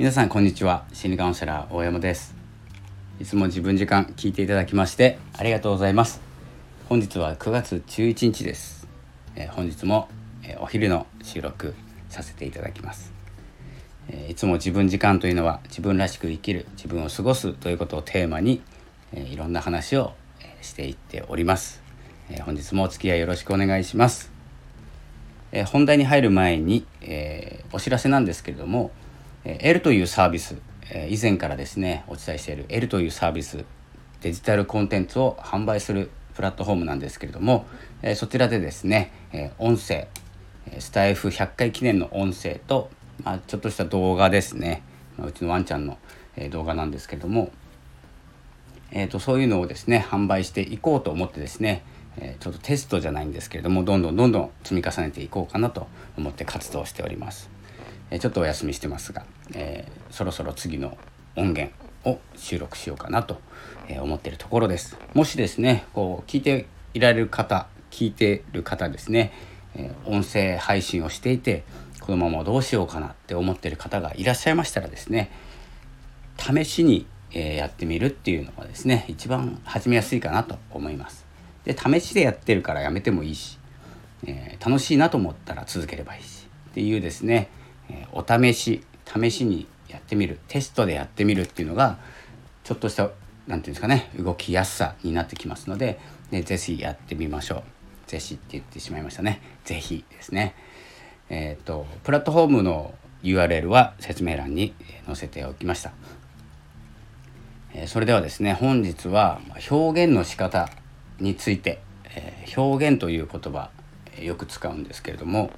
皆さんこんにちは。心理カウンセラー大山です。いつも自分時間聞いていただきましてありがとうございます。本日は9月11日です、えー、本日も、えー、お昼の収録させていただきます、えー、いつも自分時間というのは自分らしく生きる自分を過ごすということをテーマに、えいろんな話を、していっております、え本日もお付き合いよろしくお願いします。え本題に入る前に、えお知らせなんですけれども L というサービス以前からですねお伝えしている L というサービスデジタルコンテンツを販売するプラットフォームなんですけれどもそちらでですね音声スタイフ100回記念の音声と、まあ、ちょっとした動画ですねうちのワンちゃんの動画なんですけれども、えー、とそういうのをですね販売していこうと思ってですねちょっとテストじゃないんですけれどもどんどんどんどん積み重ねていこうかなと思って活動しております。ちょっとお休みしてますが、えー、そろそろ次の音源を収録しようかなと思ってるところです。もしですねこう聞いていられる方聞いてる方ですね、え、音声配信をしていてこのままどうしようかなって思ってる方がいらっしゃいましたらですね試しに、え、やってみるっていうのがですね一番始めやすいかなと思います。で試しでやってるからやめてもいいし、え、楽しいなと思ったら続ければいいしっていうですねえお試し試しにやってみるテストでやってみるっていうのがちょっとした何て言うんですかね動きやすさになってきますのででぜひやってみましょう。ぜひって言ってしまいましたね。ぜひですね。えっ、ー、とプラットフォームの URL は説明欄に載せておきました。えそれではですね本日は表現の仕方について、え表現という言葉よく使うんですけれども、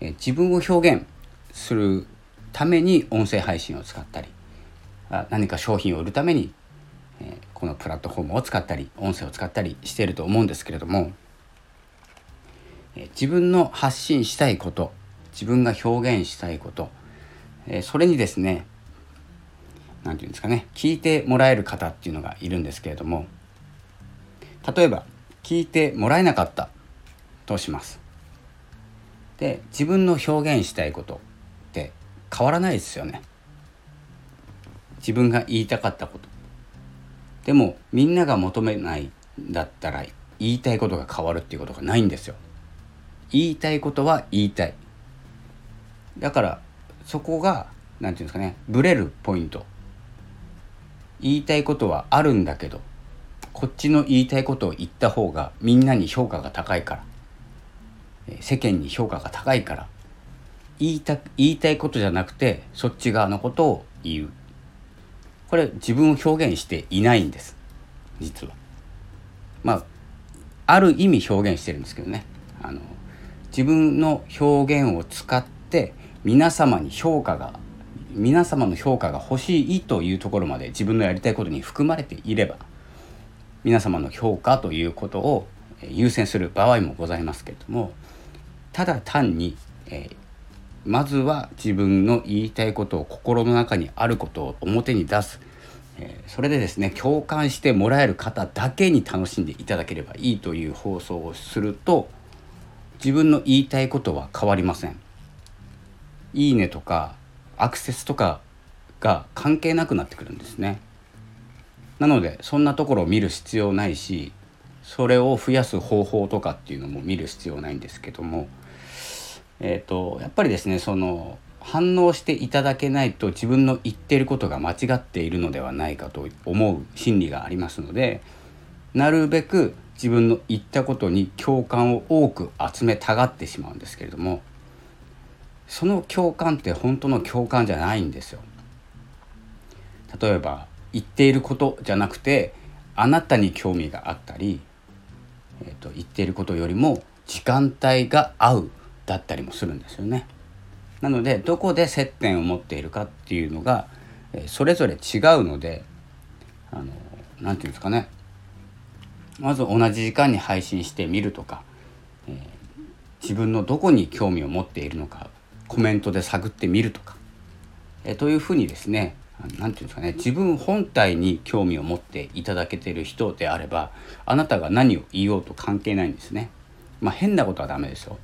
え自分を表現するために音声配信を使ったり何か商品を売るためにこのプラットフォームを使ったり音声を使ったりしていると思うんですけれども自分の発信したいこと自分が表現したいことそれにですね何て言うんですかね聞いてもらえる方っていうのがいるんですけれども例えば聞いてもらえなかったとします。で自分の表現したいこと変わらないですよね。自分が言いたかったこと。でもみんなが求めないんだったら言いたいことが変わるっていうことがないんですよ。言いたいことは言いたい。だからそこが何て言うんですかねブレるポイント。言いたいことはあるんだけどこっちの言いたいことを言った方がみんなに評価が高いから世間に評価が高いから言いた言いたいことじゃなくてそっち側のことを言う。これ自分を表現していないんです。実は。まあある意味表現してるんですけどね。あの自分の表現を使って皆様に評価が皆様の評価が欲しいというところまで自分のやりたいことに含まれていれば皆様の評価ということを優先する場合もございますけれどもただ単に、えー、まずは自分の言いたいことを心の中にあることを表に出す、えー、それでですね共感してもらえる方だけに楽しんでいただければいいという放送をすると自分の言いたいことは変わりません。いいねとかアクセスとかが関係なくなってくるんですね。なのでそんなところを見る必要ないしそれを増やす方法とかっていうのも見る必要ないんですけどもえーと、やっぱりですねその反応していただけないと自分の言ってることが間違っているのではないかと思う心理がありますのでなるべく自分の言ったことに共感を多く集めたがってしまうんですけれどもその共感って本当の共感じゃないんですよ。例えば言っていることじゃなくてあなたに興味があったり、えーと言っていることよりも時間帯が合うだったりもするんですよね。なのでどこで接点を持っているかっていうのがそれぞれ違うので何て言うんですかねまず同じ時間に配信してみるとか、えー、自分のどこに興味を持っているのかコメントで探ってみるとか、えー、というふうにですね何て言うんですかね自分本体に興味を持っていただけてる人であればあなたが何を言おうと関係ないんですね。まあ、変なことはダメですよ。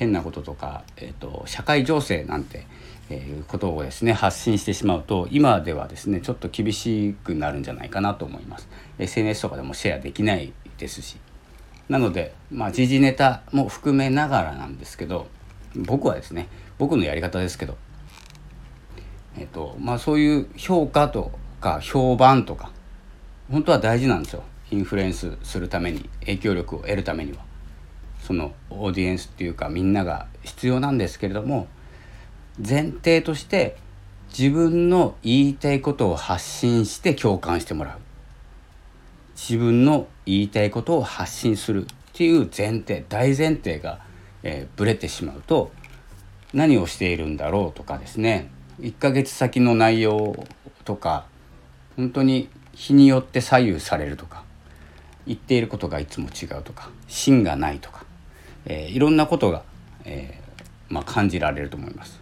変なこととか、えーと、社会情勢なんて、えいうことをですね発信してしまうと今ではですねちょっと厳しくなるんじゃないかなと思います。SNS とかでもシェアできないですし。なのでまあ時事ネタも含めながらなんですけど僕はですね僕のやり方ですけどえっ、とまあそういう評価とか評判とか本当は大事なんですよ。インフルエンスするために影響力を得るためには。そのオーディエンスっていうかみんなが必要なんですけれども前提として自分の言いたいことを発信して共感してもらう。自分の言いたいことを発信するっていう前提大前提が、えー、ブレてしまうと何をしているんだろうとかですね。1ヶ月先の内容とか本当に日によって左右されるとか言っていることがいつも違うとか芯がないとか、えー、いろんなことが、えー、まあ、感じられると思います。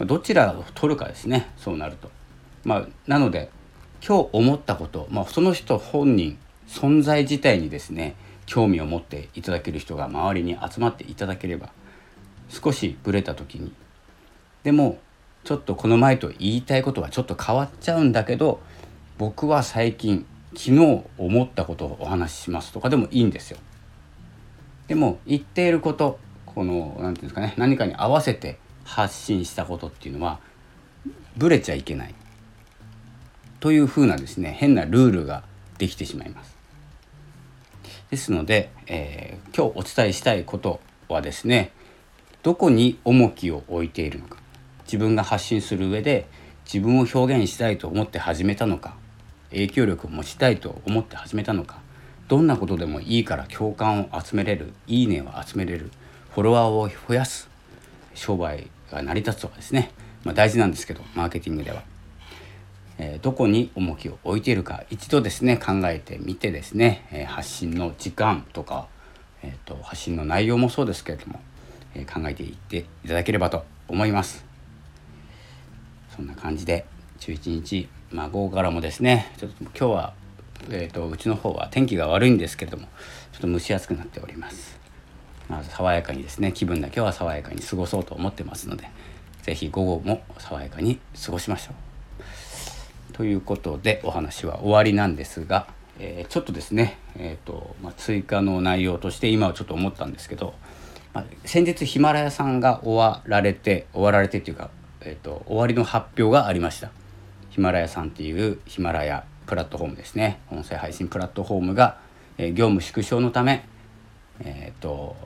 どちらを取るかですねそうなると。まあ、なので今日思ったこと、まあ、その人本人存在自体にですね興味を持っていただける人が周りに集まっていただければ少しブレた時にでもちょっとこの前と言いたいことはちょっと変わっちゃうんだけど僕は最近昨日思ったことをお話ししますとかでもいいんですよ。でも言っていることこの何て言うんですかね何かに合わせて発信したことっていうのはブレちゃいけないというふうなですね変なルールができてしまいます。ですので、えー、今日お伝えしたいことはですねどこに重きを置いているのか自分が発信する上で自分を表現したいと思って始めたのか影響力を持ちたいと思って始めたのかどんなことでもいいから共感を集めれるいいねを集めれるフォロワーを増やす商売が成り立つとかですね、まあ、大事なんですけどマーケティングでは、えー、どこに重きを置いているか一度ですね考えてみてですね、えー、発信の時間とか、えーと、発信の内容もそうですけれども、えー、考えていっていただければと思います。そんな感じで11日まあ、午後からもですねちょっと今日は、えーと、うちの方は天気が悪いんですけれどもちょっと蒸し暑くなっております、まあ、爽やかにですね気分だけは爽やかに過ごそうと思ってますので是非午後も爽やかに過ごしましょうということでお話は終わりなんですが、えー、ちょっとですね、えーとまあ、追加の内容として今はちょっと思ったんですけど、まあ、先日ヒマラヤさんが終わられて終わられてっていうか、えーと終わりの発表がありました。ヒマラヤさんっていうヒマラヤプラットフォームですね音声配信プラットフォームが、えー、業務縮小のため、えーと、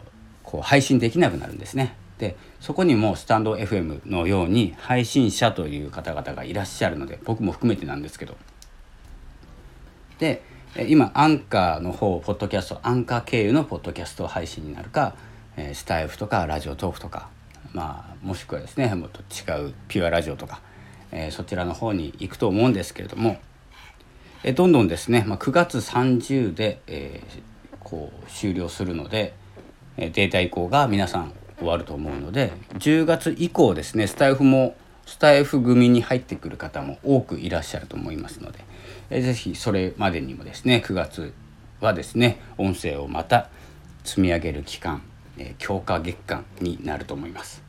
こう配信できなくなるんですね。でそこにもスタンド FM のように配信者という方々がいらっしゃるので僕も含めてなんですけどで今アンカーの方ポッドキャストアンカー経由のポッドキャスト配信になるか、えー、スタイフとかラジオトークとかまあもしくはですねもっと違うピュアラジオとかえー、そちらの方に行くと思うんですけれども、え、どんどんですね、まあ、9月30で、えー、こう終了するので、えデータ移行が皆さん終わると思うので10月以降ですねスタイフもスタイフ組に入ってくる方も多くいらっしゃると思いますので、えー、ぜひそれまでにもですね9月はですね音声をまた積み上げる期間、え、強化月間になると思います。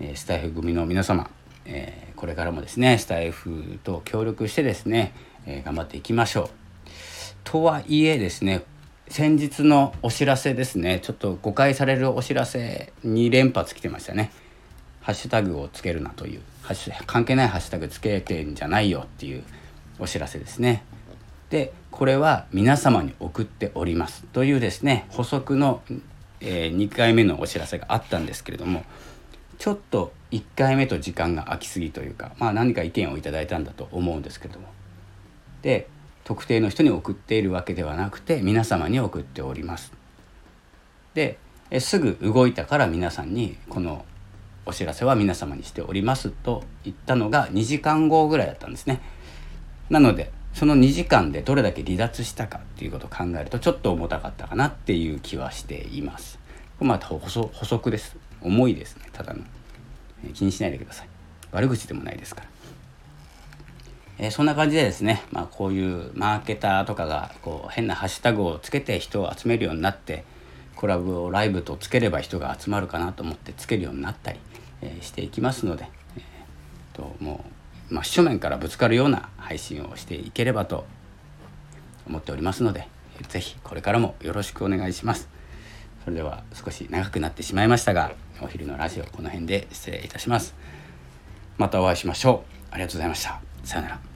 え、スタイフ組の皆様えー、これからもですねスタイフと協力してですね、えー、頑張っていきましょう。とはいえですね先日のお知らせですねちょっと誤解されるお知らせ2連発来てましたね。ハッシュタグをつけるなという関係ないハッシュタグつけてんじゃないよっていうお知らせですね。でこれは皆様に送っておりますというですね補足の、えー、2回目のお知らせがあったんですけれどもちょっと1回目と時間が空きすぎというか、まあ、何か意見をいただいたんだと思うんですけどもで特定の人に送っているわけではなくて皆様に送っております。ですぐ動いたから皆さんにこのお知らせは皆様にしておりますと言ったのが2時間後ぐらいだったんですね。なのでその2時間でどれだけ離脱したかっていうことを考えるとちょっと重たかったかなっていう気はしています。また補足です。重いですねただの、え、気にしないでください。悪口でもないですから、え、そんな感じでですね、まあ、こういうマーケターとかがこう変なハッシュタグをつけて人を集めるようになってコラボをライブとつければ人が集まるかなと思ってつけるようになったり、え、していきますので、えー、ともう真正面からぶつかるような配信をしていければと思っておりますので是非これからもよろしくお願いします。それでは少し長くなってしまいましたがお昼のラジオこの辺で失礼いたします。またお会いしましょう。ありがとうございました。さようなら。